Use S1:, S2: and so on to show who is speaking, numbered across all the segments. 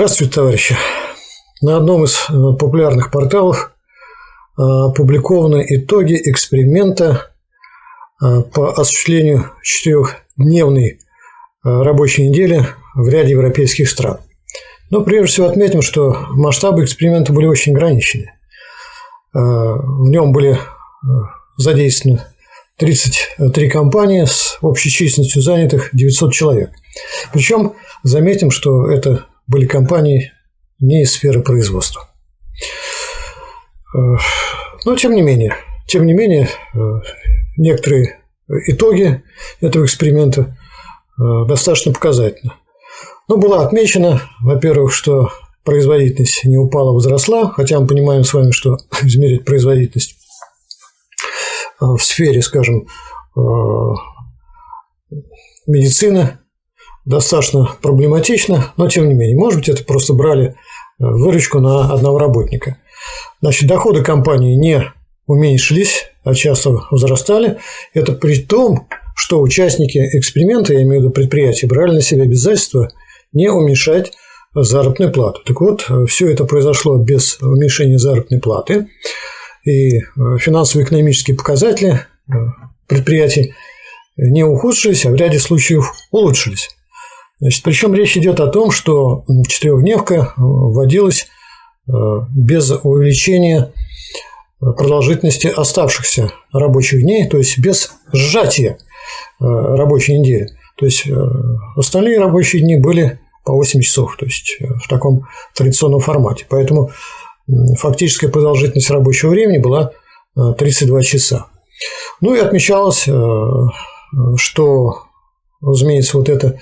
S1: Здравствуйте, товарищи. На одном из э, популярных порталов э, опубликованы итоги эксперимента э, по осуществлению четырехдневной рабочей недели в ряде европейских стран. Но прежде всего отметим, что масштабы эксперимента были очень ограничены. В нем были задействованы 33 компании с общей численностью занятых 900 человек. Причем заметим, что это были компании не из сферы производства. Э, но тем не менее, тем не менее, э, некоторые итоги этого эксперимента э, достаточно показательны. Но было отмечено, во-первых, что производительность не упала, возросла, хотя мы понимаем с вами, что измерить производительность в сфере, скажем, медицины достаточно проблематично, но тем не менее, может быть, это просто брали э, выручку на одного работника. Значит, доходы компании не уменьшились, а часто возрастали. Это при том, что участники эксперимента, я имею в виду предприятия, брали на себя обязательство не уменьшать заработную плату. Так вот, э, все это произошло без уменьшения заработной платы. И э, финансово-экономические показатели предприятий не ухудшились, а в ряде случаев улучшились. Значит, причем речь идет о том, что четырехдневка э, вводилась э, без увеличения э, продолжительности оставшихся рабочих дней, то есть без сжатия рабочей недели. То есть остальные рабочие дни были по 8 часов, то есть в таком традиционном формате. Поэтому фактическая продолжительность рабочего времени была 32 часа. Ну и отмечалось, что, разумеется, вот это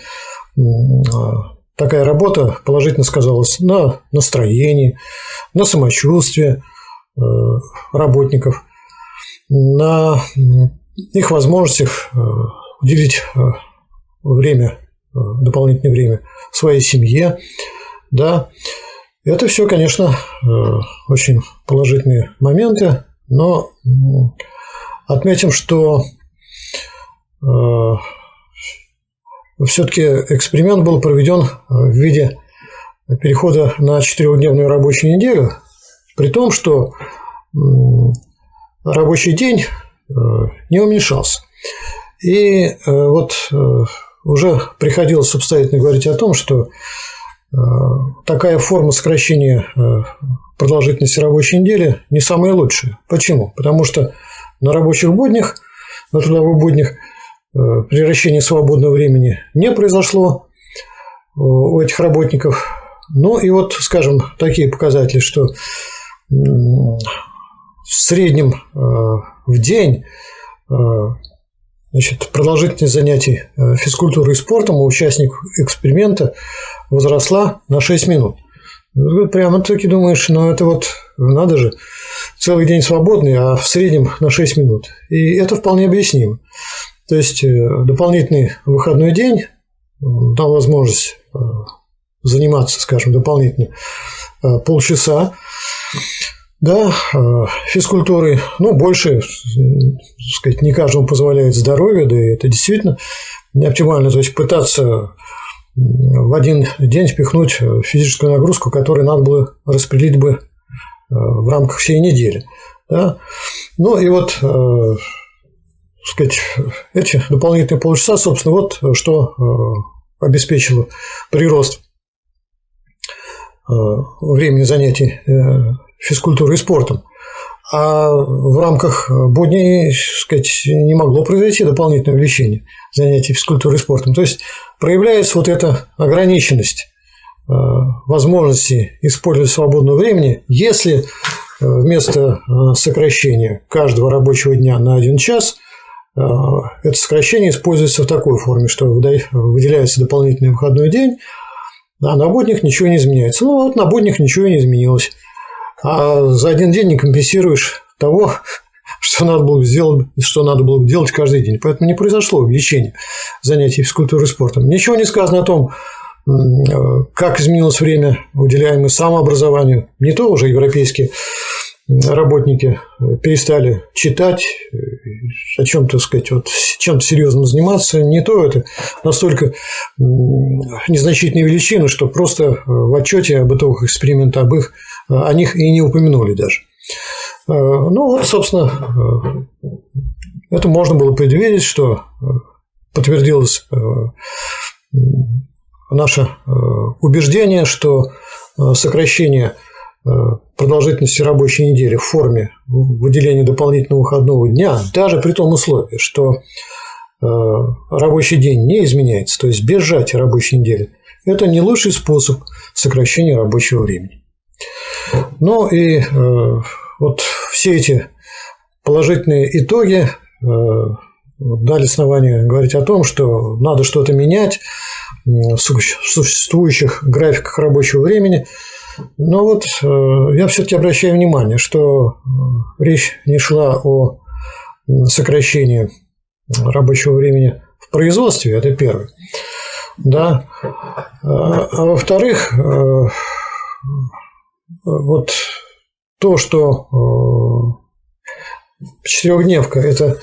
S1: такая работа положительно сказалась на настроении, на самочувствии э, работников, на их возможностях э, уделить э, время, дополнительное время своей семье. Да. Это все, конечно, очень положительные моменты, но отметим, что все-таки эксперимент был проведен э, в виде перехода на четырехдневную рабочую неделю, при том, что рабочий день э, не уменьшался. И э, вот уже приходилось обстоятельно говорить о том, что такая форма сокращения продолжительности рабочей недели не самая лучшая. Почему? Потому что на рабочих буднях, на трудовых буднях – превращение свободного времени не произошло у этих работников. Ну и вот, скажем, такие показатели, что в среднем э, в день э, значит, продолжительность занятий физкультурой и спортом у участников эксперимента возросла на 6 минут. Вы прямо таки думаешь, ну это вот надо же, целый день свободный, а в среднем на 6 минут. И это вполне объяснимо. То есть э, дополнительный выходной день дал возможность э, заниматься, скажем, дополнительно э, полчаса, да, физкультурой, ну, больше, сказать, не каждому позволяет здоровье, да и это действительно не оптимально, то есть пытаться в один день впихнуть физическую нагрузку, которую надо было распределить бы в рамках всей недели. Да? Ну и вот сказать, эти дополнительные полчаса, собственно, вот что э, обеспечило прирост э, времени занятий э, физкультурой и спортом. А в рамках будней, сказать, не могло произойти дополнительное увеличение занятий физкультурой и спортом. То есть проявляется вот эта ограниченность возможности использовать свободного времени, если вместо сокращения каждого рабочего дня на один час – это сокращение используется в такой форме, что выделяется дополнительный выходной день, а на буднях ничего не изменяется. Ну, вот на буднях ничего не изменилось. А за один день не компенсируешь того, что надо было сделать, что надо было делать каждый день. Поэтому не произошло увеличение занятий физкультурой и спортом. Ничего не сказано о том, как изменилось время, уделяемое самообразованию. Не то уже европейские работники перестали читать, о чем-то сказать, вот чем-то серьезным заниматься, не то это настолько незначительные величины, что просто в отчете об итогах эксперимента об их, о них и не упомянули даже. Ну вот, собственно, это можно было предвидеть, что подтвердилось наше убеждение, что сокращение продолжительности рабочей недели в форме выделения дополнительного выходного дня, даже при том условии, что рабочий день не изменяется, то есть без сжатия рабочей недели, это не лучший способ сокращения рабочего времени. Ну и вот все эти положительные итоги дали основания говорить о том, что надо что-то менять в существующих графиках рабочего времени. Но вот э, я все-таки обращаю внимание, что э, речь не шла о сокращении рабочего времени в производстве, это первое. Да. А, а во-вторых, э, вот то, что четырехдневка – это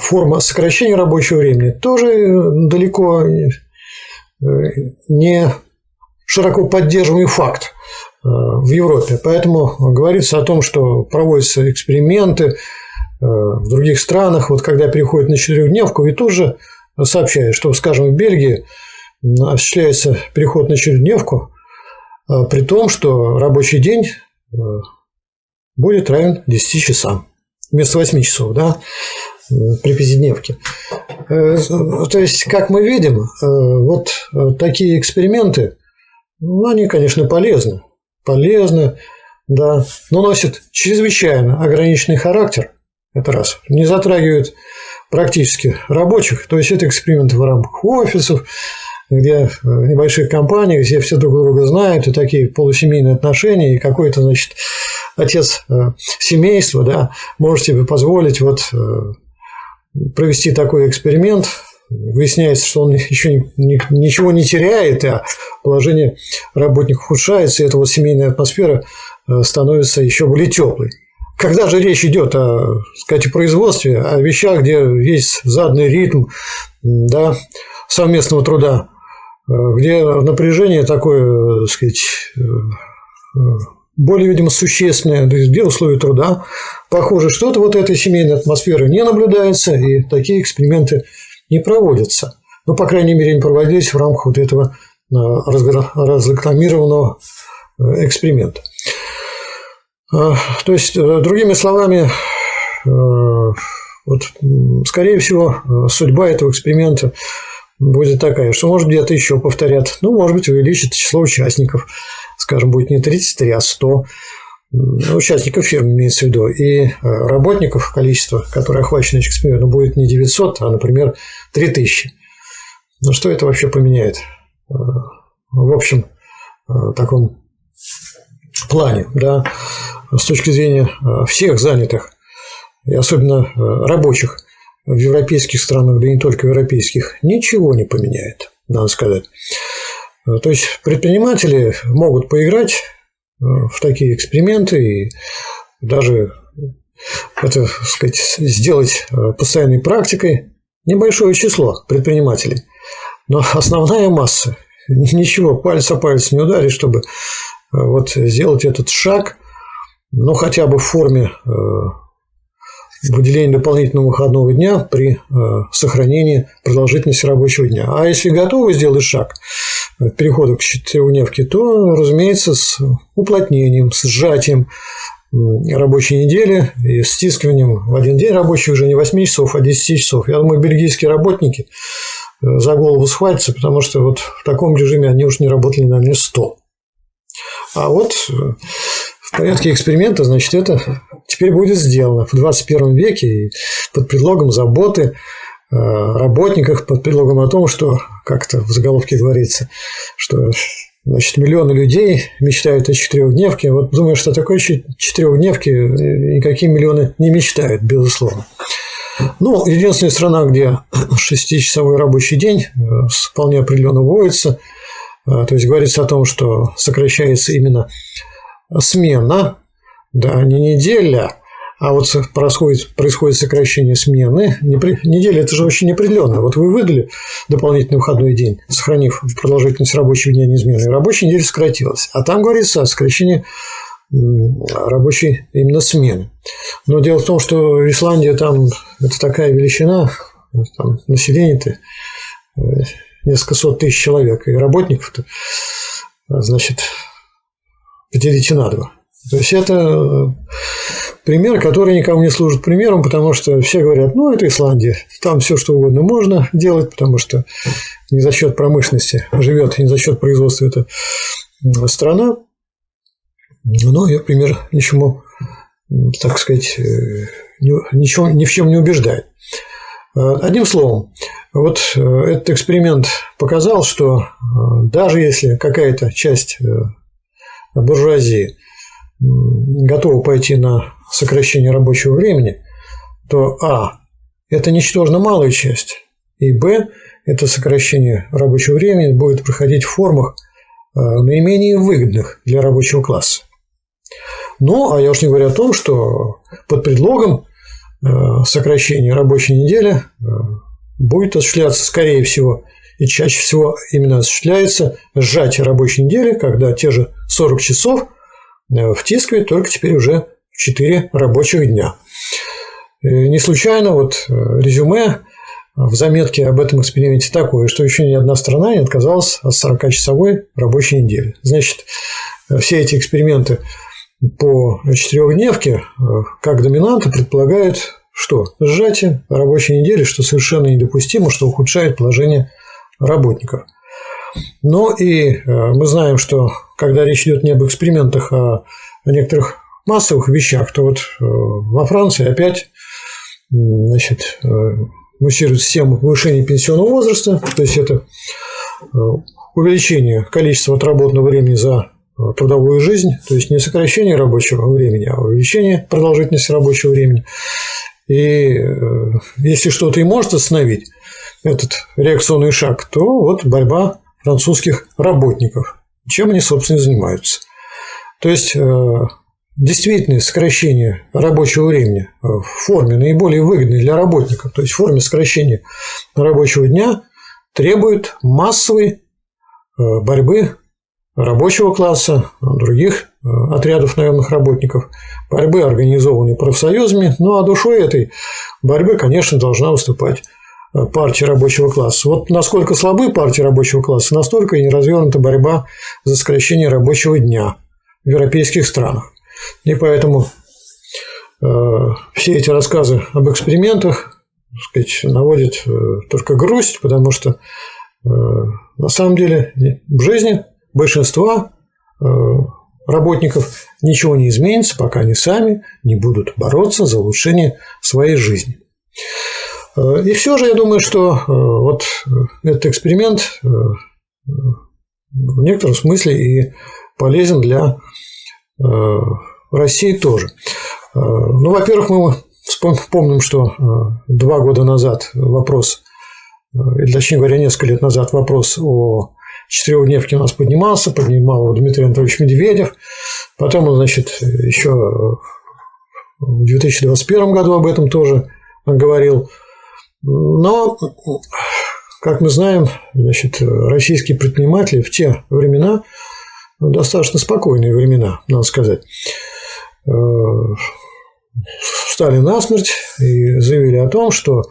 S1: форма сокращения рабочего времени тоже далеко э, не широко поддерживаемый факт э, в Европе. Поэтому говорится о том, что проводятся эксперименты э, в других странах, вот когда переходят на четырехдневку, и тоже сообщают, что, скажем, в Бельгии осуществляется переход на четырехдневку, при том, что рабочий день будет равен 10 часам вместо 8 часов, да, при пятидневке. Э, то есть, как мы видим, э, вот э, такие эксперименты, ну, они, конечно, полезны. Полезны, да, но носят чрезвычайно ограниченный характер. Это раз. Не затрагивают практически рабочих. То есть, это эксперименты в рамках офисов, где в небольших компаниях, где все друг друга знают, и такие полусемейные отношения, и какой-то, значит, отец э, семейства, да, может себе позволить вот э, провести такой эксперимент, выясняется, что он еще ничего не теряет, а положение работника ухудшается, и эта вот семейная атмосфера э, становится еще более теплой. Когда же речь идет о, сказать, производстве, о вещах, где есть заданный ритм да, совместного труда, где напряжение такое, так сказать, более, видимо, существенное, то есть где условия труда, похоже, что-то вот этой семейной атмосферы не наблюдается, и такие эксперименты не проводятся. Ну, по крайней мере, не проводились в рамках вот этого э, разрекламированного э, эксперимента. Э, то есть, другими словами, вот, скорее всего, судьба этого эксперимента будет такая, что, может, где-то еще повторят, ну, может быть, увеличит число участников – скажем, будет не 33, а 100 участников фирмы имеется в виду, и работников количество, которое охвачено экспериментом, будет не 900, а, например, 3000. Ну, что это вообще поменяет? Э, в общем, э, таком плане, да, с точки зрения всех занятых, и особенно рабочих в европейских странах, да и не только европейских, ничего не поменяет, надо сказать. Э, то есть предприниматели могут поиграть э, в такие эксперименты и даже это, сказать, сделать э, постоянной практикой небольшое число предпринимателей. Но основная масса ничего, палец о палец не ударит, чтобы вот сделать этот шаг, ну, хотя бы в форме выделения дополнительного выходного дня при сохранении продолжительности рабочего дня. А если готовы сделать шаг, перехода к четырехдневке, то, разумеется, с уплотнением, с сжатием рабочей недели и стискиванием в один день рабочий уже не 8 часов, а 10 часов. Я думаю, бельгийские работники э, за голову схватятся, потому что вот в таком режиме они уж не работали, наверное, 100. А вот э, в порядке эксперимента, значит, это теперь будет сделано в 21 веке и под предлогом заботы работниках под предлогом о том, что как-то в заголовке говорится, что значит, миллионы людей мечтают о четырехдневке. Вот думаю, что такой четырехдневки никакие миллионы не мечтают, безусловно. Ну, единственная страна, где шестичасовой рабочий день э, вполне определенно вводится, э, то есть говорится о том, что сокращается именно смена да, не неделя, а вот происходит, происходит сокращение смены. Неделя – это же очень неопределенно. Вот вы выдали дополнительный выходной день, сохранив продолжительность рабочего дня неизменной, рабочая неделя сократилась. А там говорится о сокращении рабочей именно смены. Но дело в том, что Исландия там это такая величина, там население-то э, несколько сот тысяч человек, и работников-то, значит, поделите на два. То есть это э, пример, который никому не служит примером, потому что все говорят, ну, это Исландия, там все что угодно можно делать, потому что не за счет промышленности живет, не за счет производства эта страна. Но я пример ничему, так сказать, э, ничего, ни в чем не убеждает. Э, одним словом, вот этот эксперимент показал, что даже если какая-то часть буржуазии готовы пойти на сокращение рабочего времени, то А – это ничтожно малая часть, и Б – это сокращение рабочего времени будет проходить в формах э, наименее выгодных для рабочего класса. Ну, а я уж не говорю о том, что под предлогом э, сокращения рабочей недели э, будет осуществляться, скорее всего, и чаще всего именно осуществляется сжатие рабочей недели, когда те же 40 часов Э, втискивает только теперь уже в 4 рабочих дня. Э, не случайно вот э, резюме в заметке об этом эксперименте такое, что еще ни одна страна не отказалась от 40-часовой рабочей недели. Значит, все эти эксперименты по четырехдневке как доминанты предполагают что? Сжатие рабочей недели, что совершенно недопустимо, что ухудшает положение работников. Но и мы знаем, что когда речь идет не об экспериментах, а о некоторых массовых вещах, то вот э, во Франции опять значит, э, муссирует систему повышения пенсионного возраста, то есть это э, увеличение количества отработанного времени за трудовую жизнь, то есть не сокращение рабочего времени, а увеличение продолжительности рабочего времени. И если что-то и может остановить этот реакционный шаг, то вот борьба французских работников чем они, собственно, и занимаются. То есть, действительное сокращение рабочего времени в форме наиболее выгодной для работников, то есть в форме сокращения рабочего дня, требует массовой э, борьбы рабочего класса, других э, отрядов наемных работников, борьбы, организованной профсоюзами, ну а душой этой борьбы, конечно, должна выступать партии рабочего класса. Вот насколько слабы партии рабочего класса, настолько и не развернута борьба за сокращение рабочего дня в европейских странах. И поэтому э, все эти рассказы об экспериментах так сказать, наводят э, только грусть, потому что э, на самом деле в жизни большинства работников ничего не изменится, пока они сами не будут бороться за улучшение своей жизни. И все же я думаю, что вот этот эксперимент в некотором смысле и полезен для России тоже. Ну, во-первых, мы помним, что два года назад вопрос, или точнее говоря, несколько лет назад вопрос о четырехдневке у нас поднимался, поднимал Дмитрий Анатольевич Медведев. Потом он, значит, еще в 2021 году об этом тоже говорил. Но, как мы знаем, значит, российские предприниматели в те времена, ну, достаточно спокойные времена, надо сказать, э, встали насмерть и заявили о том, что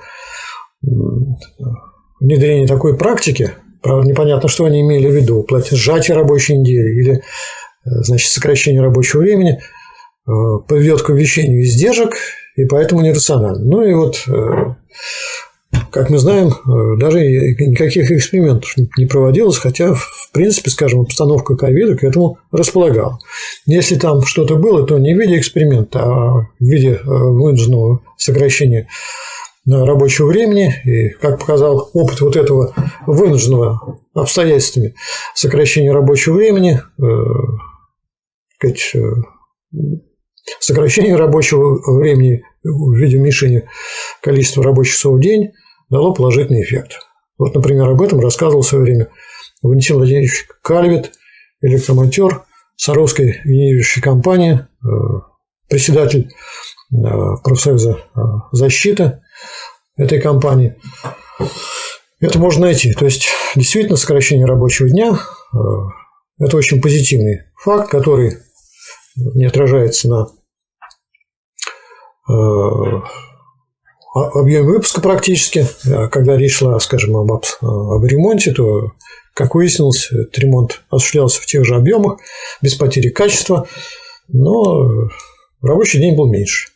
S1: внедрение такой практики, правда, непонятно, что они имели в виду, сжатие рабочей недели или э, значит, сокращение рабочего времени, э, поведет к увеличению издержек и поэтому нерационально. Ну и вот как мы знаем, э, даже никаких экспериментов не проводилось, хотя, в принципе, скажем, обстановка ковида к этому располагала. Если там что-то было, то не в виде эксперимента, а в виде э, вынужденного сокращения э, рабочего времени. И, как показал опыт вот этого вынужденного обстоятельствами сокращения рабочего времени, сказать, сокращение рабочего времени в виде уменьшения количества рабочих часов в день дало положительный эффект. Вот, например, об этом рассказывал в свое время Валентин Владимирович Кальвит, электромонтер Саровской генерирующей компании, э, председатель профсоюза защиты этой компании. Это можно найти. То есть, действительно, сокращение рабочего дня – это очень позитивный факт, который не отражается на объеме выпуска практически. Когда речь шла, скажем, об, об ремонте, то, как выяснилось, этот ремонт осуществлялся в тех же объемах, без потери качества, но рабочий день был меньше.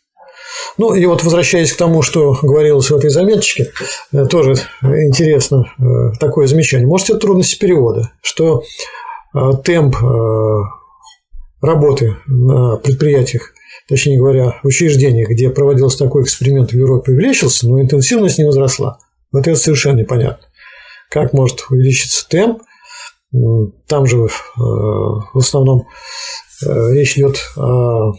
S1: Ну, и вот возвращаясь к тому, что говорилось в этой заметочке, э, тоже интересно э, такое замечание. Может, это трудности перевода, что э, темп работы на предприятиях точнее говоря, учреждениях, где проводился такой эксперимент в Европе, увеличился, но интенсивность не возросла. Вот это совершенно непонятно. Как может увеличиться темп? Там же э, в основном э, речь идет о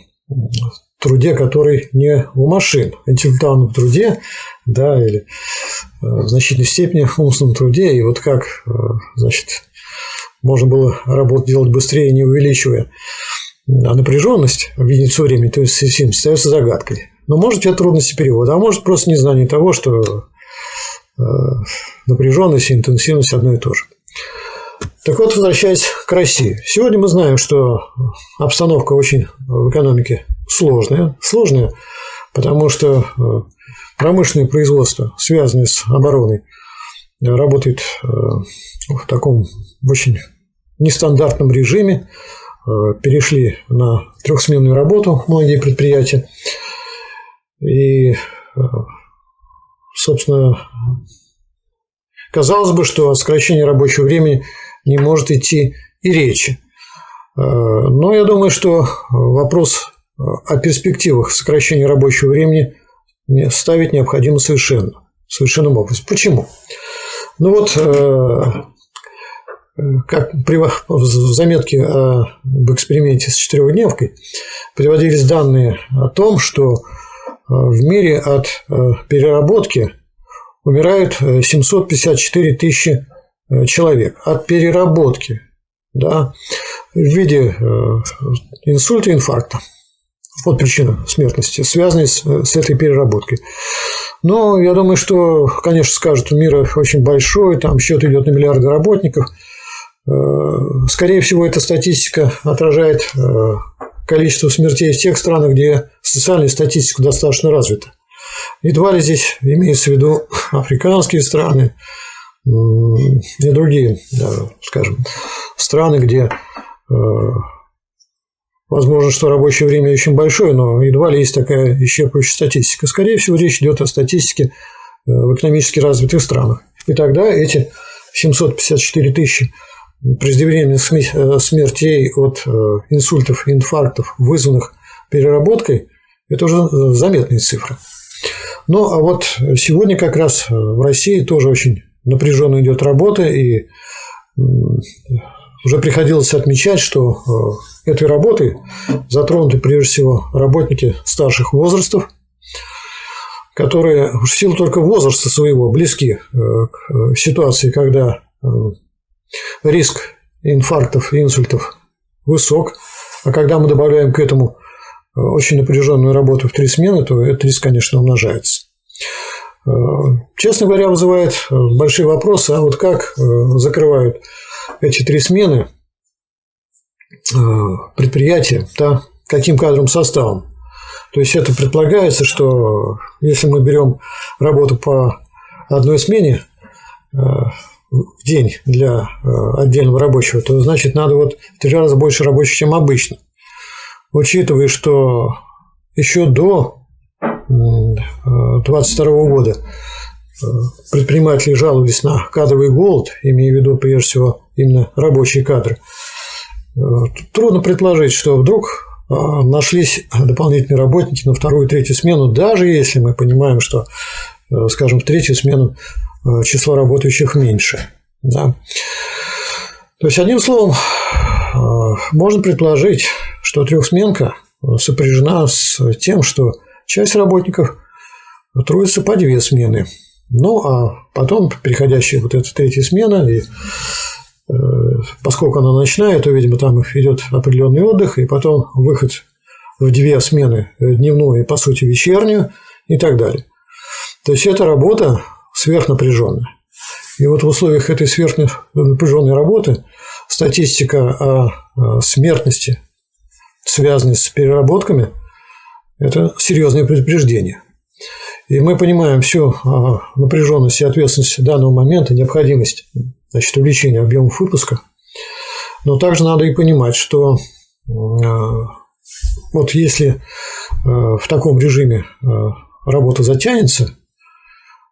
S1: труде, который не у машин, интеллектуальном труде, да, или э, в значительной степени в умственном труде. И вот как, значит, можно было работу делать быстрее, не увеличивая напряженность в единицу времени, то есть сим, остается загадкой. Но может это трудности перевода, а может просто незнание того, что э, напряженность и интенсивность одно и то же. Так вот, возвращаясь к России. Сегодня мы знаем, что обстановка очень в экономике сложная. Сложная, потому что э, промышленное производство, связанное с обороной, работает э, в таком очень нестандартном режиме. Э, перешли на трехсменную работу многие предприятия. И, э, собственно, казалось бы, что о сокращении рабочего времени не может идти и речи. Э, но я думаю, что вопрос о перспективах сокращения рабочего времени ставить необходимо совершенно, совершенным образом. Почему? Ну вот как в заметке об эксперименте с четырехдневкой приводились данные о том, что э, в мире от э, переработки умирают 754 э, тысячи человек. От переработки, да, в виде инсульта, инфаркта. Вот причина смертности, связанная с, с этой переработкой. Но я думаю, что, конечно, скажут, мир очень большой, там счет идет на миллиарды работников – скорее всего, эта статистика отражает э, количество смертей в тех странах, где социальная статистика достаточно развита. Едва ли здесь имеется в виду африканские страны и другие, скажем, страны, где э, возможно, что рабочее время очень большое, но едва ли есть такая исчерпывающая статистика. Скорее всего, речь идет о статистике в экономически развитых странах. И тогда эти 754 тысячи преждевременных э, смертей от э, инсультов и инфарктов, вызванных переработкой, это уже э, заметные цифры. Ну, а вот сегодня как раз в России тоже очень напряженно идет работа, и уже приходилось отмечать, что этой работой затронуты прежде всего работники старших возрастов, которые в силу только возраста своего близки к ситуации, когда риск инфарктов и инсультов высок. А когда мы добавляем к этому э, очень напряженную работу в три смены, то этот риск, конечно, умножается. Э, честно говоря, вызывает э, большие вопросы, а вот как закрывают эти три смены предприятия, да, каким кадровым составом. То есть это предполагается, что если мы берем работу по одной смене, в день для э, отдельного рабочего, то значит надо вот в три раза больше рабочих, чем обычно. Учитывая, что еще до 2022 года э, предприниматели жаловались на кадровый голод, имея в виду прежде всего именно рабочие кадры. Э, трудно предположить, что вдруг нашлись дополнительные работники на вторую и третью смену, даже если мы понимаем, что, скажем, в третью смену Э, число работающих меньше. Да. То есть, одним словом, э, можно предположить, что трехсменка сопряжена с тем, что часть работников трудится по две смены. Ну, а потом переходящая вот эта третья смена, и э, поскольку она ночная, то, видимо, там идет определенный отдых, и потом выход в две смены, дневную и, по сути, вечернюю и так далее. То есть это работа сверхнапряженная. И вот в условиях этой сверхнапряженной работы статистика о смертности, связанной с переработками, это серьезное предупреждение. И мы понимаем всю напряженность и ответственность данного момента, необходимость значит, увеличения объемов выпуска. Но также надо и понимать, что вот если в таком режиме работа затянется,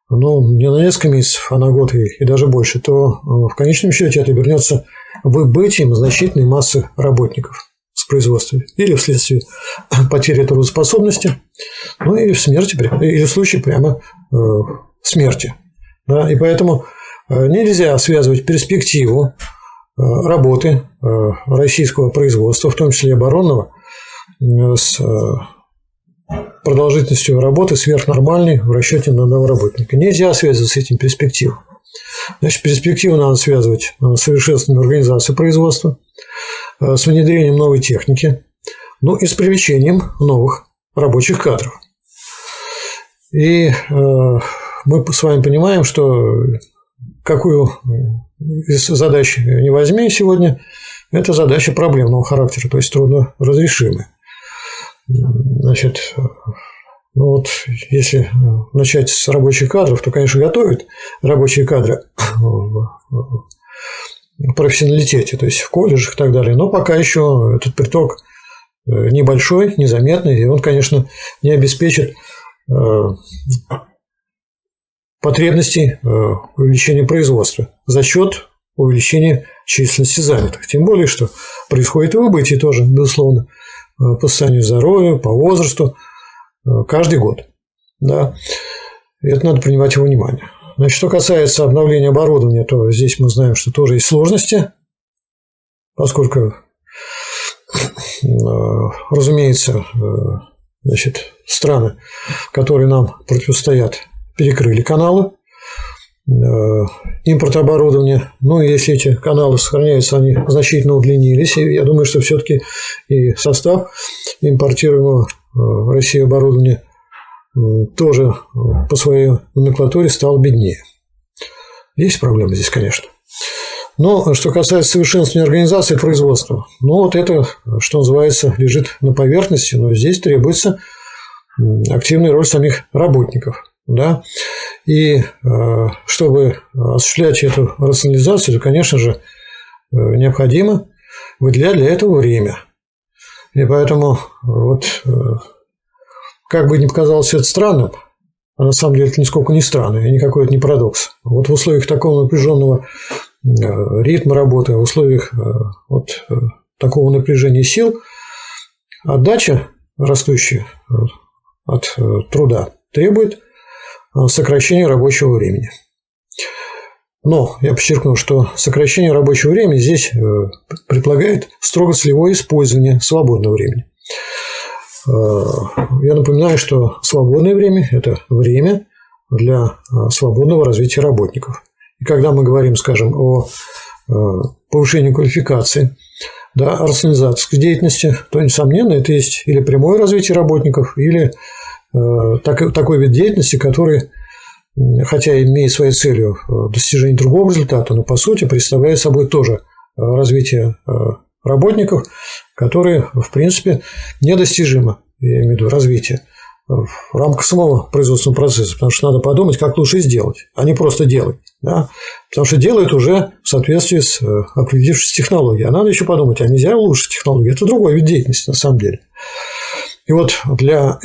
S1: ну, не на несколько месяцев, а на год и, и даже больше, то э, в конечном счете это вернется выбытием значительной массы работников с производства или вследствие потери трудоспособности, ну или в смерти, или в случае прямо э, смерти. Да? И поэтому э, нельзя связывать перспективу э, работы российского производства, в том числе оборонного, э, с продолжительностью работы сверхнормальной в расчете на одного работника. Нельзя связывать с этим перспективу. Значит, перспективу надо связывать с совершенствованием организации производства, э, с внедрением новой техники, ну и с привлечением новых рабочих кадров. И э, мы с вами понимаем, что какую из задач не возьми сегодня, это задача проблемного характера, то есть трудно разрешимая. Значит, ну вот если начать с рабочих кадров, то, конечно, готовят рабочие кадры в профессионалитете, то есть в колледжах и так далее. Но пока еще этот приток э, небольшой, незаметный, и он, конечно, не обеспечит э, потребностей э, увеличения производства за счет увеличения численности занятых. Тем более, что происходит и выбытие тоже, безусловно. Э, по состоянию здоровья, по возрасту, э, каждый год. Да. И это надо принимать во внимание. Значит, что касается обновления оборудования, то здесь мы знаем, что тоже есть сложности, поскольку, э, разумеется, значит, страны, которые нам противостоят, перекрыли каналы, импорт оборудования. Ну, если эти каналы сохраняются, они значительно удлинились. И я думаю, что все-таки и состав импортируемого э, в России оборудования тоже по своей номенклатуре стал беднее. Есть проблемы здесь, конечно. Но что касается совершенствования организации производства, ну вот это, что называется, лежит на поверхности, но здесь требуется активная роль самих работников. Да? И э, чтобы осуществлять эту рационализацию, то, конечно же, э, необходимо выделять для этого время. И поэтому э, вот как бы ни показалось это странным, а на самом деле это нисколько не странно, и никакой это не парадокс. Вот в условиях такого напряженного ритма работы, в условиях вот такого напряжения сил, отдача растущая от труда требует сокращение рабочего времени. Но я подчеркну, что сокращение рабочего времени здесь э, предполагает строго целевое использование свободного времени. Э, я напоминаю, что свободное время – это время для свободного развития работников. И когда мы говорим, скажем, о повышении квалификации, да, рационализации деятельности, то, несомненно, это есть или прямое развитие работников, или Э, такой вид деятельности, который, хотя имеет своей целью э, достижение другого результата, но по сути представляет собой тоже э, развитие работников, которые, в принципе, недостижимо, я имею в виду развитие, в рамках самого производственного процесса, потому что надо подумать, как лучше сделать, а не просто делать. Да? Потому что делают уже в соответствии с определившейся технологией. А надо еще подумать, а нельзя улучшить технологию? Это другой вид деятельности, на самом деле. И вот для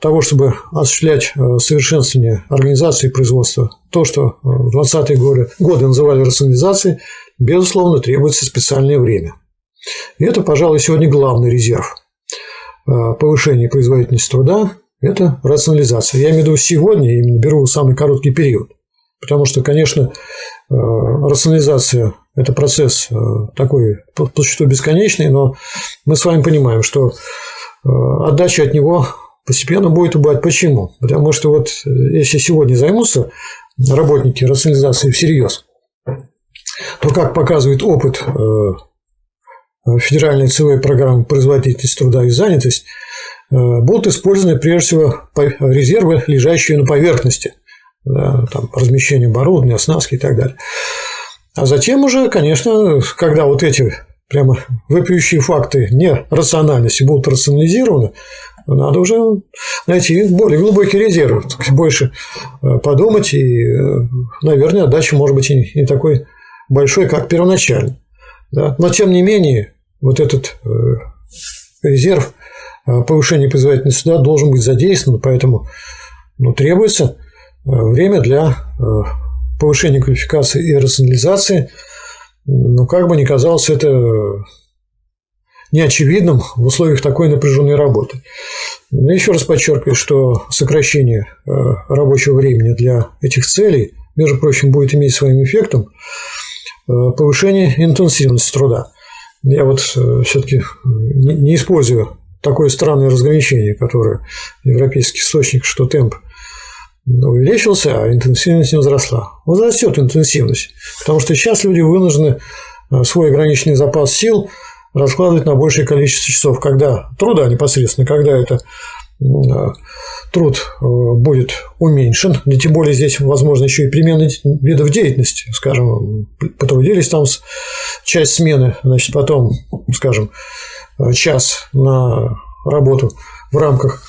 S1: того, чтобы осуществлять э, совершенствование организации производства, то, что э, в 20-е годы, годы называли рационализацией, безусловно, требуется специальное время. И это, пожалуй, сегодня главный резерв э, повышения производительности труда – это рационализация. Я имею в виду сегодня, именно беру самый короткий период. Потому что, конечно, рационализация – это процесс такой по существу бесконечный, но мы с вами понимаем, что отдача от него постепенно будет убывать. Почему? Потому что вот э, если сегодня займутся работники рационализации всерьез, то, как показывает опыт э, федеральной целевой программы производительность труда и занятость будут использованы прежде всего резервы, лежащие на поверхности, там, размещение оборудования, оснастки и так далее. А затем уже, конечно, когда вот эти прямо вопиющие факты нерациональности будут рационализированы, надо уже найти более глубокий резерв, больше э, подумать, и, э, наверное, отдача может быть и не такой большой, как первоначально. Да? Но, тем не менее, вот этот э, резерв повышения производительности суда должен быть задействован, поэтому ну, требуется время для повышения квалификации и рационализации. Ну, как бы ни казалось это неочевидным в условиях такой напряженной работы. Но еще раз подчеркиваю, что сокращение э, рабочего времени для этих целей, между прочим, будет иметь своим эффектом э, повышение интенсивности труда. Я вот э, все-таки не использую такое странное разграничение, которое европейский источник, что темп увеличился, а интенсивность не возросла. Возрастет интенсивность, потому что сейчас люди вынуждены свой ограниченный запас сил – раскладывать на большее количество часов, когда труда непосредственно, когда это труд э, будет уменьшен, и тем более здесь, возможно, еще и перемены видов деятельности, скажем, потрудились там часть смены, значит, потом, скажем, час на работу в рамках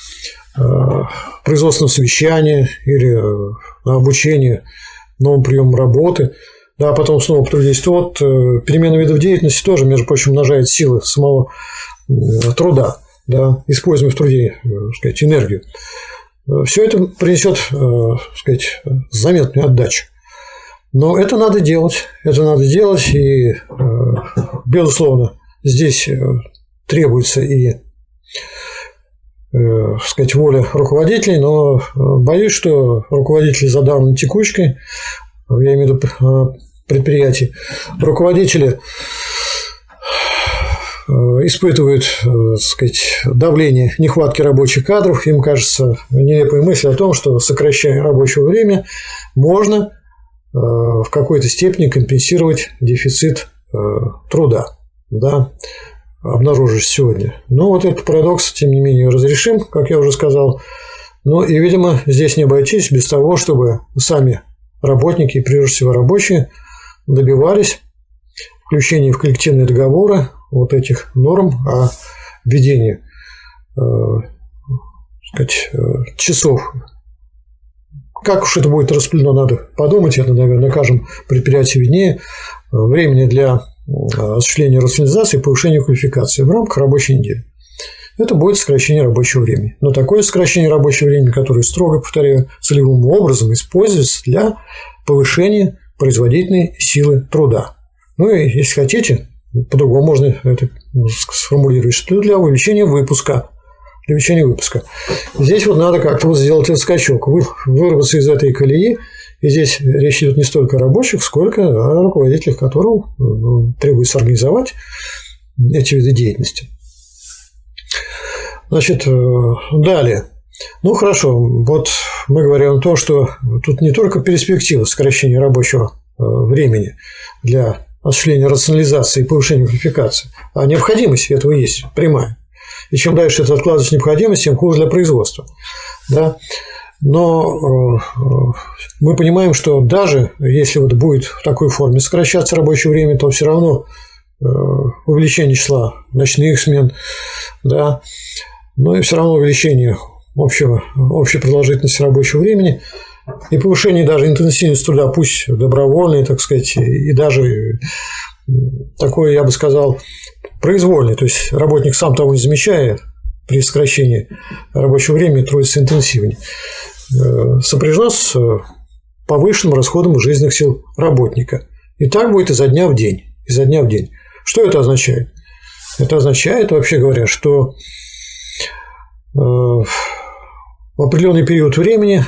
S1: э, производственного совещания или э, на обучение новым приемам работы – да, потом снова потрудились, вот э, перемена видов деятельности тоже, между прочим, умножает силы самого э, труда, да, используя в труде, э, так сказать, энергию. Все это принесет, так сказать, заметную отдачу. Но это надо делать, это надо делать, и, безусловно, здесь требуется и сказать, воля руководителей, но боюсь, что руководители задавлены текучкой, я имею в виду предприятий, руководители э, испытывают, э, так сказать, давление нехватки рабочих кадров. Им кажется нелепая мысль о том, что сокращая рабочее время, можно э, в какой-то степени компенсировать дефицит труда, да, обнаружившийся сегодня. Но вот этот парадокс, тем не менее, разрешим, как я уже сказал. Ну и, видимо, здесь не обойтись без того, чтобы сами работники, прежде всего рабочие, добивались включения в коллективные договоры вот этих норм о введении э, сказать, э, часов. Как уж это будет распределено, надо подумать, это, наверное, на каждом предприятии виднее. Времени для э, осуществления рационализации и повышения квалификации в рамках рабочей недели. Это будет сокращение рабочего времени. Но такое сокращение рабочего времени, которое строго, повторяю, целевым образом используется для повышения производительной силы труда. Ну и, если хотите, по-другому можно это сформулировать, что для увеличения выпуска. Для увеличения выпуска. Здесь вот надо как-то вот сделать этот скачок, вырваться из этой колеи. И здесь речь идет не столько о рабочих, сколько о руководителях, которым ну, требуется организовать эти виды деятельности. Значит, э, далее. Ну хорошо, вот мы говорим о том, что тут не только перспектива сокращения рабочего э, времени для осуществления рационализации и повышения квалификации, а необходимость этого есть прямая. И чем дальше это откладывается необходимость, тем хуже для производства. Да? Но э, мы понимаем, что даже если вот будет в такой форме сокращаться рабочее время, то все равно э, увеличение числа ночных смен, да, но и все равно увеличение общего, общей продолжительности рабочего времени и повышение даже интенсивности труда, пусть добровольной, так сказать, и даже такое, я бы сказал, произвольное. То есть работник сам того не замечая, при сокращении рабочего времени трудится интенсивнее, э, сопряжено с повышенным расходом жизненных сил работника. И так будет изо дня в день. Изо дня в день. Что это означает? Это означает, вообще говоря, что э, в определенный период времени, э,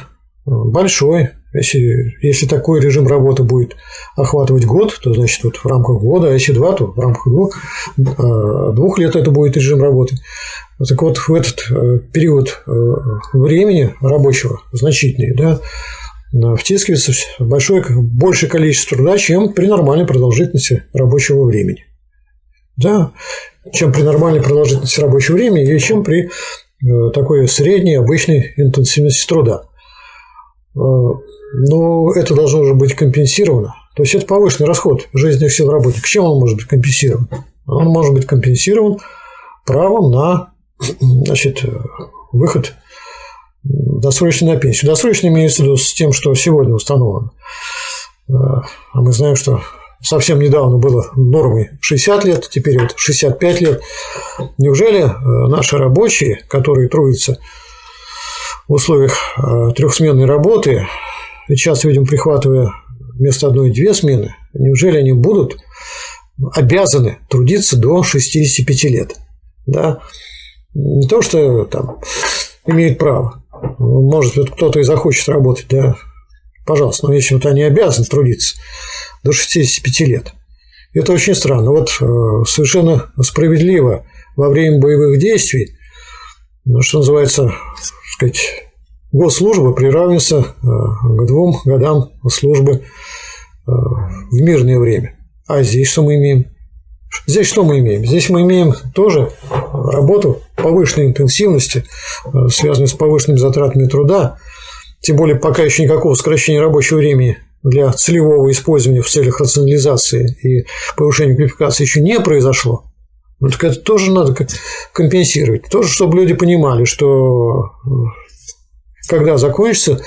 S1: большой, если, если такой режим работы будет охватывать год, то значит вот в рамках года, а если два, то в рамках двух, э, двух лет это будет режим работы. Так вот, в этот э, период времени рабочего, значительный, да, втискивается большое, большее количество труда, чем при нормальной продолжительности рабочего времени. да, чем при нормальной продолжительности рабочего времени или чем при такой средней обычной интенсивности труда. Э, но это должно уже быть компенсировано. То есть это повышенный расход жизненных сил работника. Чем он может быть компенсирован? Он может быть компенсирован правом на значит, выход досрочно на пенсию. Досрочно имеется в виду с тем, что сегодня установлено. А мы знаем, что совсем недавно было нормой 60 лет, теперь вот 65 лет. Неужели э, наши рабочие, которые трудятся в условиях э, трехсменной работы, и часто, видим, прихватывая вместо одной две смены, неужели они будут обязаны трудиться до 65 лет? Да? Не то, что там имеют право. Может, кто-то и захочет работать, да, пожалуйста, но если вот они обязаны трудиться до 65 лет. Это очень странно. Вот э, совершенно справедливо во время боевых действий, ну, что называется, так сказать, госслужба приравнивается э, к двум годам службы э, в мирное время. А здесь что мы имеем? Здесь что мы имеем? Здесь мы имеем тоже работу повышенной интенсивности, связанную с повышенными затратами труда, тем более пока еще никакого сокращения рабочего времени для целевого использования в целях рационализации и повышения квалификации еще не произошло, ну, так это тоже надо компенсировать. Тоже, чтобы люди понимали, что когда закончится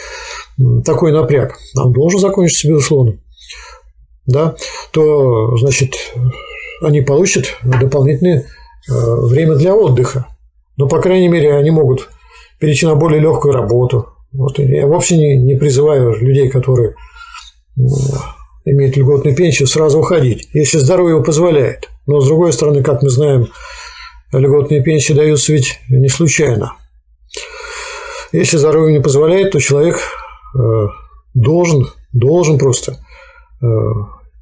S1: такой напряг, он должен закончиться, безусловно, да, то, значит, они получат дополнительное э, время для отдыха. Но, по крайней мере, они могут перейти на более легкую работу, вот я вовсе не, не призываю людей, которые имеют льготную пенсию, сразу уходить, если здоровье позволяет. Но, с другой стороны, как мы знаем, льготные пенсии даются ведь не случайно. Если здоровье не позволяет, то человек э, должен, должен просто э,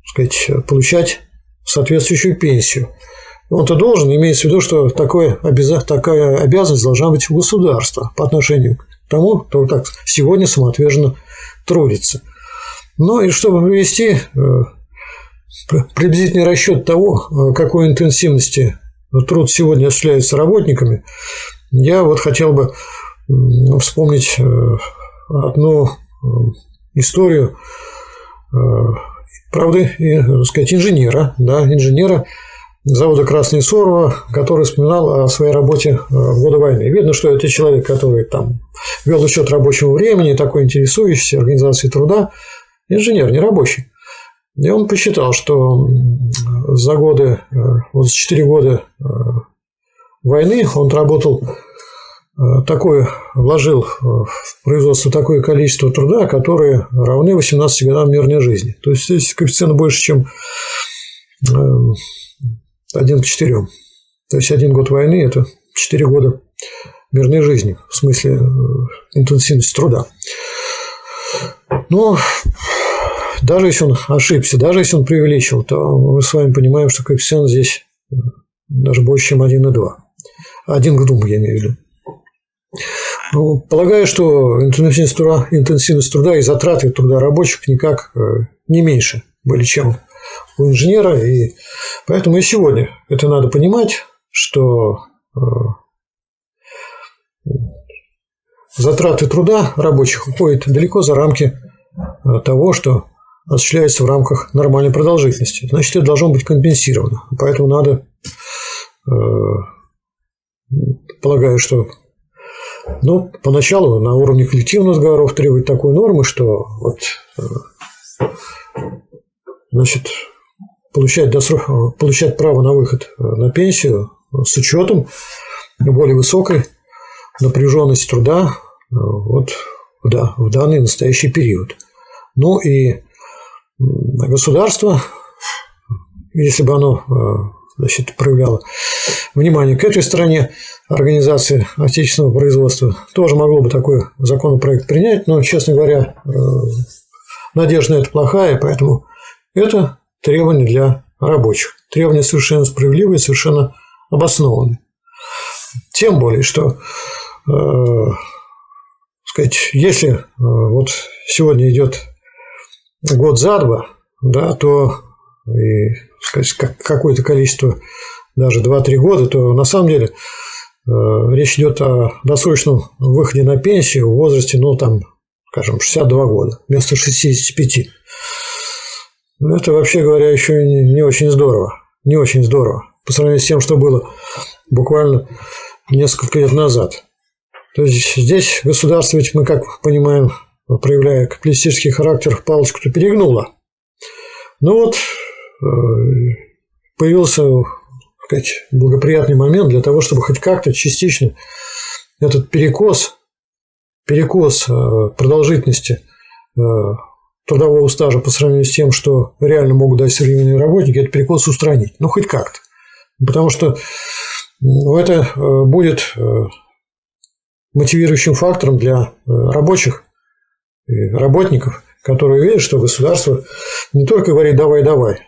S1: сказать, получать соответствующую пенсию. Он-то должен, имеется в виду, что такое, такая обязанность должна быть у государства по отношению к тому, кто так сегодня самоотверженно трудится. Ну и чтобы привести э, приблизительный расчет того, э, какой интенсивности труд сегодня осуществляется работниками, я вот хотел бы вспомнить э, одну историю, правда, и, так сказать, инженера, да, инженера, завода Красный Сорово, который вспоминал о своей работе э, в годы войны. Видно, что это человек, который там вел учет рабочего времени, такой интересующийся организацией труда, инженер, не рабочий. И он посчитал, что за годы, э, вот за 4 года э, войны он работал такое, вложил в производство такое количество труда, которое равны 18 годам мирной жизни. То есть здесь коэффициент больше, чем один к четырем. То есть один год войны – это четыре года мирной жизни, в смысле э, интенсивности труда. Но даже если он ошибся, даже если он преувеличил, то мы с вами понимаем, что коэффициент здесь даже больше, чем 1,2. 1 к 2, я имею в виду. Ну, полагаю, что интенсивность труда, интенсивность труда и затраты труда рабочих никак э, не меньше были, чем у инженера. И поэтому и сегодня это надо понимать, что э, затраты труда рабочих уходят далеко за рамки э, того, что осуществляется в рамках нормальной продолжительности. Значит, это должно быть компенсировано. Поэтому надо, э, полагаю, что ну, поначалу на уровне коллективных договоров требовать такой нормы, что вот значит, получать, досрок, получать право на выход э, на пенсию с учетом более высокой напряженности труда э, вот, да, в данный настоящий период. Ну и государство, если бы оно э, значит, проявляло внимание к этой стороне организации отечественного производства, тоже могло бы такой законопроект принять, но, честно говоря, надежда на это плохая, поэтому это требования для рабочих. Требования совершенно справедливые, совершенно обоснованные. Тем более, что э, сказать, если э, вот сегодня идет год за два, да, то и сказать, как, какое-то количество даже 2-3 года, то на самом деле речь идет о досрочном выходе на пенсию в возрасте, ну, там, скажем, 62 года вместо 65. Ну, это, вообще говоря, еще не очень здорово. Не очень здорово. По сравнению с тем, что было буквально несколько лет назад. То есть здесь государство, ведь мы, как понимаем, проявляя капиталистический характер, палочку-то перегнуло. Ну вот, э, появился сказать, благоприятный момент для того, чтобы хоть как-то частично этот перекос, перекос э, продолжительности э, трудового стажа по сравнению с тем, что реально могут дать современные работники, этот перекос устранить. Ну, хоть как-то. Потому что ну, это будет мотивирующим фактором для рабочих работников, которые видят, что государство не только говорит «давай, давай».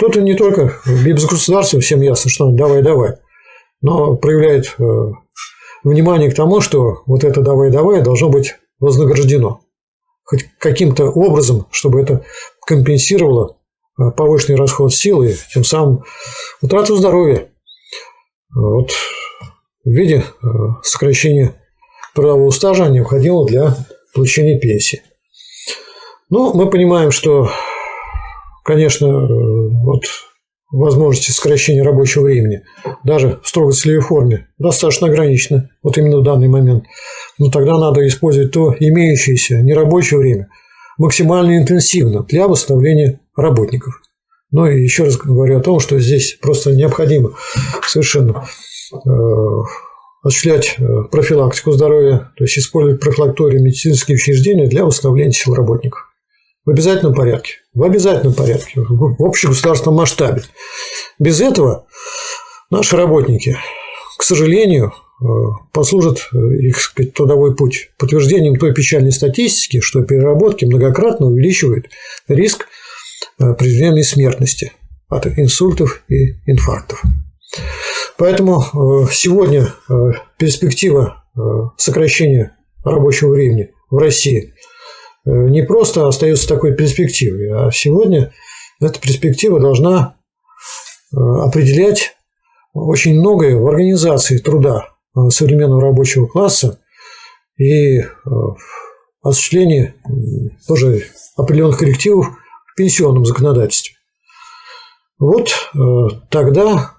S1: Тут не только без государства всем ясно, что «давай, давай», но проявляет э, внимание к тому, что вот это «давай, давай» должно быть вознаграждено. Хоть каким-то образом, чтобы это компенсировало э, повышенный расход сил и тем самым утрату здоровья. Вот в виде э, сокращения трудового стажа необходимого для получения пенсии. Ну, мы понимаем, что, конечно, вот возможности сокращения рабочего времени, даже в строго целевой форме, достаточно ограничены, вот именно в данный момент. Но тогда надо использовать то имеющееся нерабочее время максимально интенсивно для восстановления работников. Ну и еще раз говорю о том, что здесь просто необходимо совершенно э, осуществлять э, профилактику здоровья, то есть использовать профилакторию медицинские учреждения для восстановления сил работников. В обязательном порядке. В обязательном порядке. В общегосударственном масштабе. Без этого наши работники, к сожалению, э, послужат э, их сказать, трудовой путь подтверждением той печальной статистики, что переработки многократно увеличивают риск преждевременной смертности от инсультов и инфарктов. Поэтому э, сегодня э, перспектива э, сокращения рабочего времени в России не просто остается такой перспективой, а сегодня эта перспектива должна определять очень многое в организации труда современного рабочего класса и осуществлении тоже определенных коррективов в пенсионном законодательстве. Вот тогда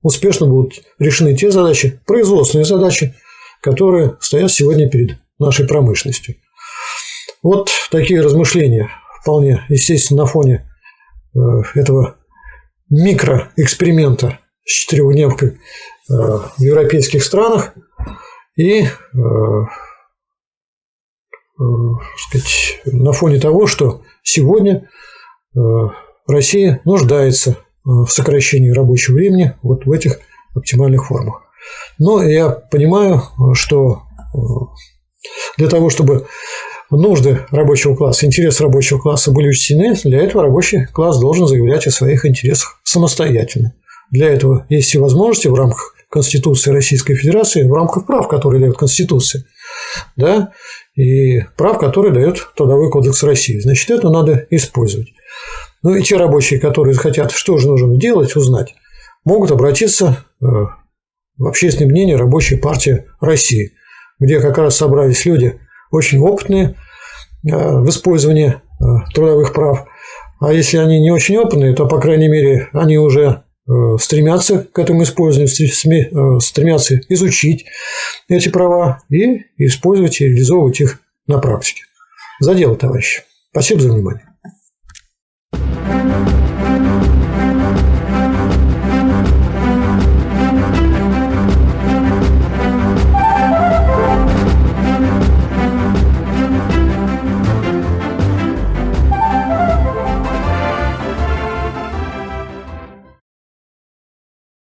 S1: успешно будут решены те задачи, производственные задачи, которые стоят сегодня перед нашей промышленностью. Вот такие размышления вполне естественно на фоне э, этого микроэксперимента с четырехдневкой э, в европейских странах и э, сказать, на фоне того, что сегодня Россия нуждается в сокращении рабочего времени вот в этих оптимальных формах. Но я понимаю, что для того, чтобы нужды рабочего класса, интересы рабочего класса были учтены, для этого рабочий класс должен заявлять о своих интересах самостоятельно. Для этого есть все возможности в рамках Конституции Российской Федерации, в рамках прав, которые дает Конституция, да, и прав, которые дает Трудовой кодекс России. Значит, это надо использовать. Ну и те рабочие, которые захотят, что же нужно делать, узнать, могут обратиться э, в общественное мнение Рабочей партии России, где как раз собрались люди очень опытные э, в использовании э, трудовых прав. А если они не очень опытные, то, по крайней мере, они уже стремятся к этому использованию, стремятся изучить эти права и использовать и реализовывать их на практике. За дело, товарищи. Спасибо за внимание.